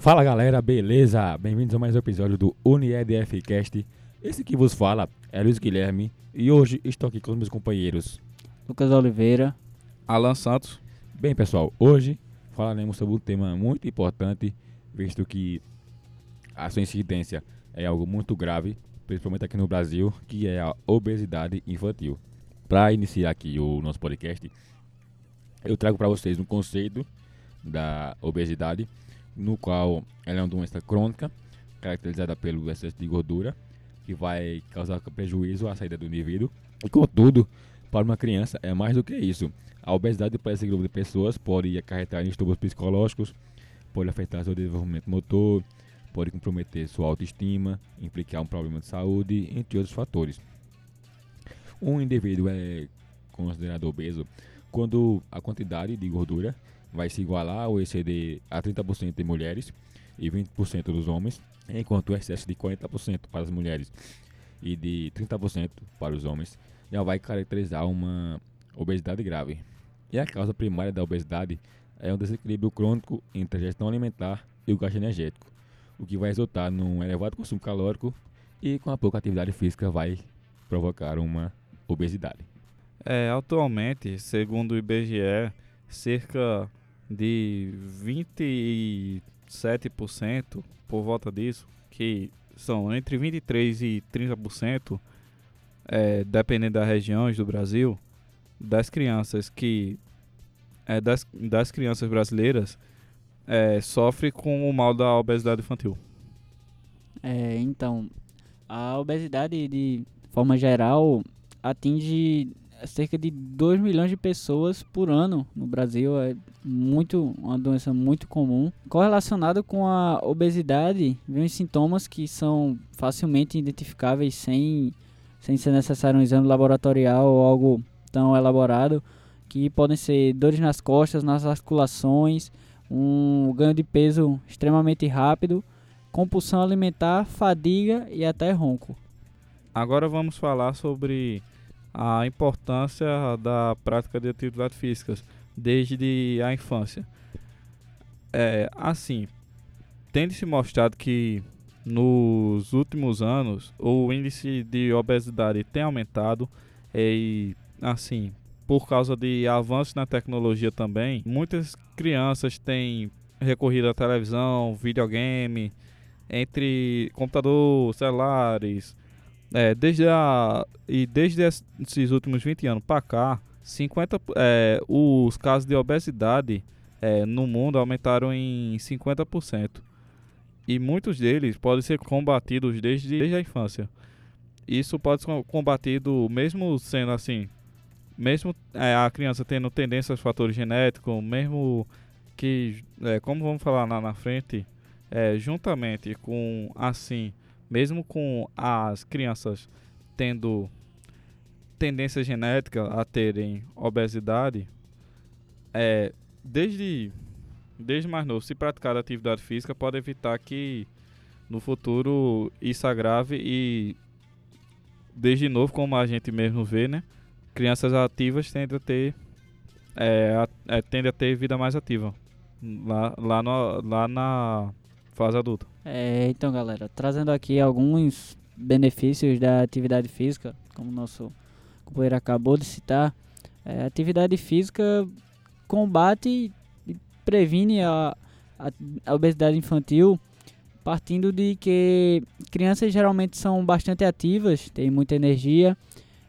Fala galera, beleza? Bem-vindos a mais um episódio do UniEDF Cast. Esse que vos fala é Luiz Guilherme e hoje estou aqui com os meus companheiros. Lucas Oliveira. Alan Santos. Bem, pessoal, hoje falaremos sobre um tema muito importante, visto que a sua incidência é algo muito grave, principalmente aqui no Brasil, que é a obesidade infantil. Para iniciar aqui o nosso podcast, eu trago para vocês um conceito da obesidade, no qual ela é uma doença crônica, caracterizada pelo excesso de gordura, que vai causar prejuízo à saída do indivíduo. E contudo, para uma criança é mais do que isso. A obesidade para esse grupo de pessoas pode acarretar distúrbios psicológicos, pode afetar seu desenvolvimento motor, pode comprometer sua autoestima, implicar um problema de saúde, entre outros fatores. Um indivíduo é considerado obeso quando a quantidade de gordura vai se igualar ou exceder a 30% de mulheres e 20% dos homens, enquanto o excesso de 40% para as mulheres e de 30% para os homens já vai caracterizar uma obesidade grave. E a causa primária da obesidade é um desequilíbrio crônico entre a gestão alimentar e o gasto energético, o que vai resultar num elevado consumo calórico e com a pouca atividade física vai provocar uma obesidade. É, atualmente, segundo o IBGE, cerca de 27% por volta disso, que são entre 23 e 30%, é, dependendo das regiões do Brasil, das crianças que é, das, das crianças brasileiras é, sofre com o mal da obesidade infantil. É, então, a obesidade de forma geral atinge cerca de 2 milhões de pessoas por ano no Brasil. É muito uma doença muito comum. Correlacionado com a obesidade, vem os sintomas que são facilmente identificáveis sem, sem ser necessário um exame laboratorial ou algo tão elaborado, que podem ser dores nas costas, nas articulações, um ganho de peso extremamente rápido, compulsão alimentar, fadiga e até ronco. Agora vamos falar sobre a importância da prática de atividades físicas desde a infância. É, assim, tem se mostrado que nos últimos anos o índice de obesidade tem aumentado e assim por causa de avanços na tecnologia também muitas crianças têm recorrido à televisão videogame entre computador celulares é, desde a, e desde esses últimos 20 anos para cá, 50, é, os casos de obesidade é, no mundo aumentaram em 50%. E muitos deles podem ser combatidos desde, desde a infância. Isso pode ser combatido mesmo sendo assim, mesmo é, a criança tendo tendência aos fatores genéticos, mesmo que, é, como vamos falar lá na frente, é, juntamente com assim mesmo com as crianças tendo tendência genética a terem obesidade, é, desde, desde mais novo, se praticar atividade física, pode evitar que no futuro isso agrave e desde novo, como a gente mesmo vê, né? Crianças ativas tendem a ter, é, a, é, tendem a ter vida mais ativa lá, lá, no, lá na fase adulta. É, então, galera, trazendo aqui alguns benefícios da atividade física, como o nosso companheiro acabou de citar, é, atividade física combate e previne a, a, a obesidade infantil partindo de que crianças geralmente são bastante ativas, têm muita energia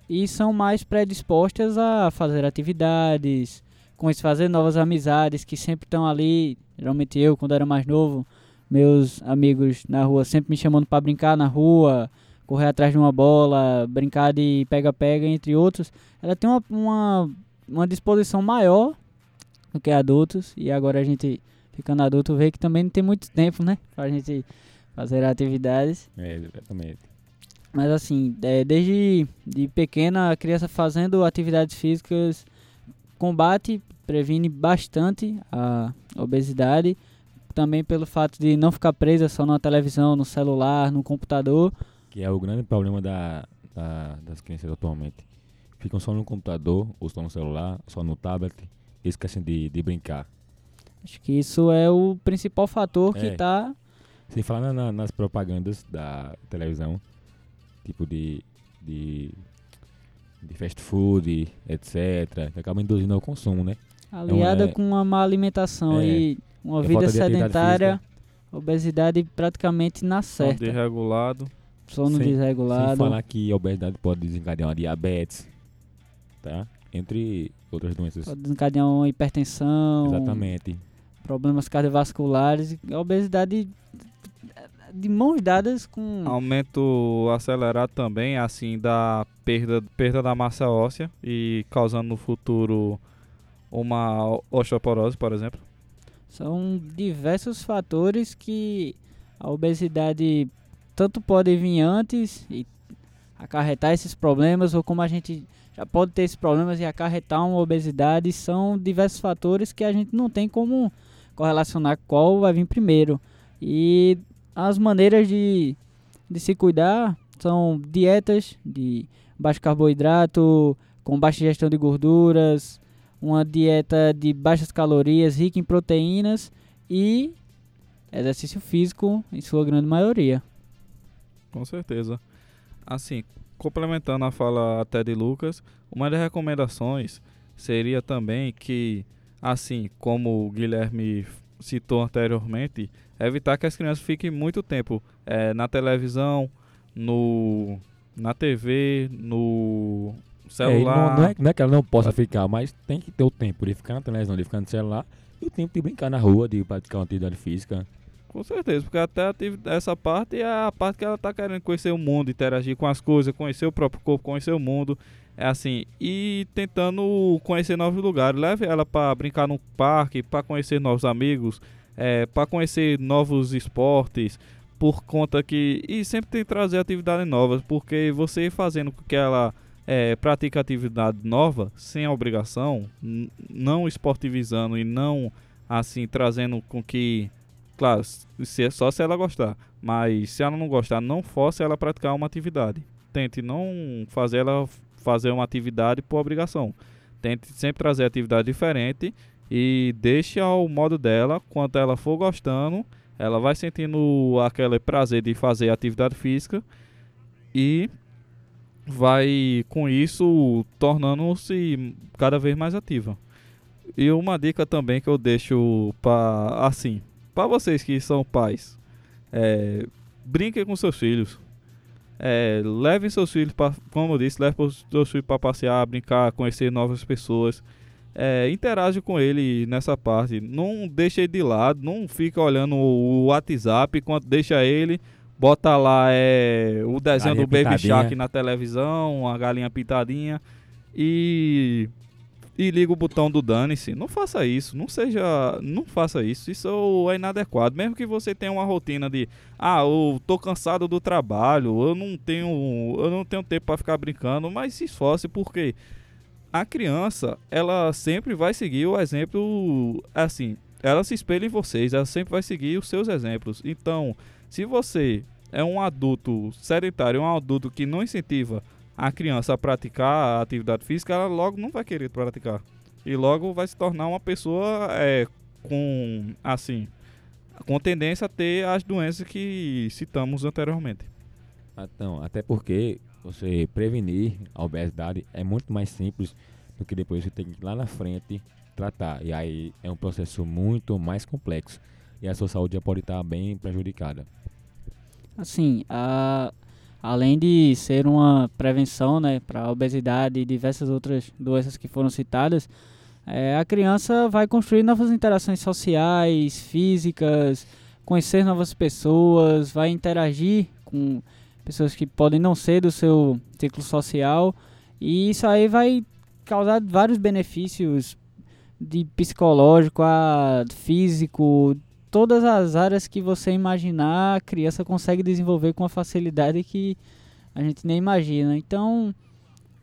e são mais predispostas a fazer atividades, com isso fazer novas amizades que sempre estão ali. Geralmente eu, quando era mais novo, meus amigos na rua sempre me chamando para brincar na rua, correr atrás de uma bola, brincar de pega-pega, entre outros. Ela tem uma, uma, uma disposição maior do que adultos e agora a gente ficando adulto vê que também não tem muito tempo, né, pra gente fazer atividades. É, exatamente. Mas assim, é, desde de pequena a criança fazendo atividades físicas combate, previne bastante a obesidade também pelo fato de não ficar presa só na televisão, no celular, no computador. Que é o grande problema da, da, das crianças atualmente. Ficam só no computador, ou só no celular, só no tablet, e esquecem de, de brincar. Acho que isso é o principal fator que É. está Sem falar na- na- nas propagandas da televisão, tipo de, de, de fast food, etc., que acaba induzindo ao consumo, né? aliada é- com uma má alimentação é, e uma é vida sedentária, física. obesidade praticamente na Sono certa. desregulado. Sono Sem- Sem desregulado. falar que a obesidade pode desencadear uma diabetes, tá? Entre outras doenças. Pode desencadear uma hipertensão, Exatamente. problemas cardiovasculares, e a obesidade de mãos dadas com Aumento acelerado também, assim, da perda, perda da massa óssea e causando no futuro uma osteoporose, por exemplo. São diversos fatores que a obesidade tanto pode vir antes e acarretar esses problemas, ou como a gente já pode ter esses problemas e acarretar uma obesidade, são diversos fatores que a gente não tem como correlacionar qual vai vir primeiro. E as maneiras de, de se cuidar são dietas de baixo carboidrato, com baixa ingestão de gorduras, uma dieta de baixas calorias, rica em proteínas e exercício físico em sua grande maioria. Com certeza. Assim, complementando a fala até de Lucas, uma das recomendações seria também que, assim como o Guilherme citou anteriormente, evitar que as crianças fiquem muito tempo eh, na televisão, no na TV, no É, celular. não, não é, não é que ela não possa ficar, mas tem que ter o tempo de ficar na televisão, de ficar no celular, e o tempo de brincar na rua, de praticar uma atividade física. Com certeza, porque até essa parte é a parte que ela tá querendo conhecer o mundo, interagir com as coisas, conhecer o próprio corpo, conhecer o mundo. É assim, e tentando conhecer novos lugares. Leve ela para brincar no parque, para conhecer novos amigos, é, para conhecer novos esportes, por conta que. E sempre tem que trazer atividades novas, porque você fazendo com que ela é, pratique atividade nova, sem obrigação, não esportivizando e não assim trazendo com que Claro, se é só se ela gostar. Mas se ela não gostar, não force ela a praticar uma atividade. Tente não fazer ela fazer uma atividade por obrigação. Tente sempre trazer atividade diferente e deixe ao modo dela. Quando ela for gostando, ela vai sentindo aquele prazer de fazer atividade física e vai com isso tornando-se cada vez mais ativa. E uma dica também que eu deixo para assim, para vocês que são pais, é, brinquem com seus filhos. É, levem seus filhos para, como eu disse, levem seus filhos para passear, brincar, conhecer novas pessoas. É, interage com ele nessa parte. Não deixe ele de lado, não fica olhando o WhatsApp enquanto deixa ele. Bota lá é, o desenho Galinha do Baby. Shark na televisão, a galinha pintadinha. E e liga o botão do dane-se. Não faça isso, não seja, não faça isso. Isso é inadequado. Mesmo que você tenha uma rotina de, ah, eu tô cansado do trabalho, eu não tenho, eu não tenho tempo para ficar brincando, mas se esforce porque a criança, ela sempre vai seguir o exemplo assim, ela se espelha em vocês, ela sempre vai seguir os seus exemplos. Então, se você é um adulto sedentário, um adulto que não incentiva a criança a praticar a atividade física, ela logo não vai querer praticar. E logo vai se tornar uma pessoa é, com, assim, com tendência a ter as doenças que citamos anteriormente. Então, até porque você prevenir a obesidade é muito mais simples do que depois você tem que ir lá na frente tratar. E aí é um processo muito mais complexo. E a sua saúde já pode estar bem prejudicada. Assim, a, além de ser uma prevenção né, para a obesidade e diversas outras doenças que foram citadas, é, a criança vai construir novas interações sociais, físicas, conhecer novas pessoas, vai interagir com pessoas que podem não ser do seu ciclo social e isso aí vai causar vários benefícios de psicológico a físico, todas as áreas que você imaginar, a criança consegue desenvolver com uma facilidade que a gente nem imagina. Então,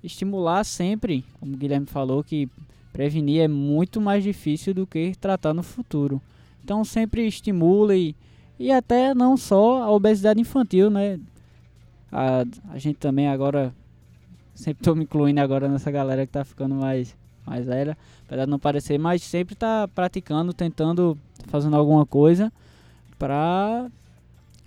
estimular sempre, como o Guilherme falou, que prevenir é muito mais difícil do que tratar no futuro. Então, sempre estimule e até não só a obesidade infantil, né? A, a gente também agora, sempre estou me incluindo agora nessa galera que está ficando mais mais velha, apesar de não parecer, mas sempre tá praticando, tentando, fazendo alguma coisa pra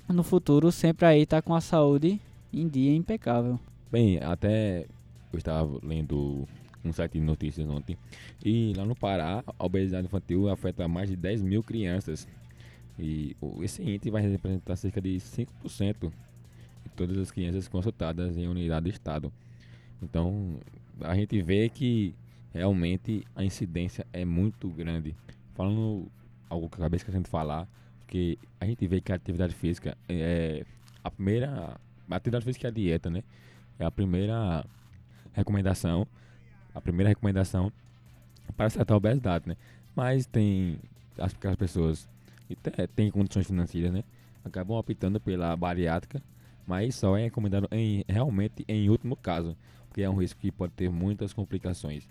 no futuro sempre aí tá com a saúde em dia impecável. Bem, até eu estava lendo um site de notícias ontem e lá no Pará a obesidade infantil afeta mais de 10 mil crianças e esse índice vai representar cerca de 5% de todas as crianças consultadas em unidade de estado. Então a gente vê que realmente a incidência é muito grande. Falando algo que eu acabei esquecendo de falar, que a gente vê que a atividade física é a primeira. A atividade física é a dieta, né? É a primeira recomendação. A primeira recomendação para tratar a obesidade, né? Mas tem as, aquelas pessoas que têm condições financeiras, né? Acabam optando pela bariátrica, mas só é recomendado em, realmente em último caso, porque é um risco que pode ter muitas complicações.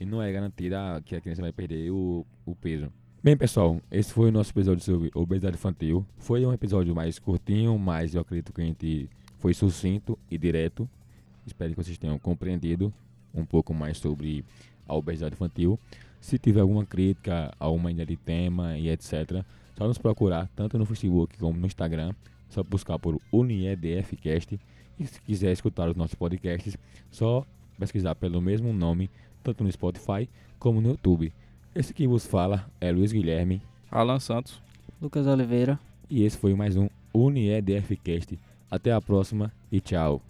E não é garantida que a criança vai perder o, o peso. Bem, pessoal, esse foi o nosso episódio sobre obesidade infantil. Foi um episódio mais curtinho, mas eu acredito que a gente foi sucinto e direto. Espero que vocês tenham compreendido um pouco mais sobre a obesidade infantil. Se tiver alguma crítica, alguma ideia de tema e etc., só nos procurar tanto no Facebook como no Instagram. Só buscar por UniEDFcast. E se quiser escutar os nossos podcasts, só pesquisar pelo mesmo nome, tanto no Spotify como no YouTube. Esse que vos fala é Luiz Guilherme Alan Santos. Lucas Oliveira. e esse foi mais um UniEDFcast. Até a próxima e tchau.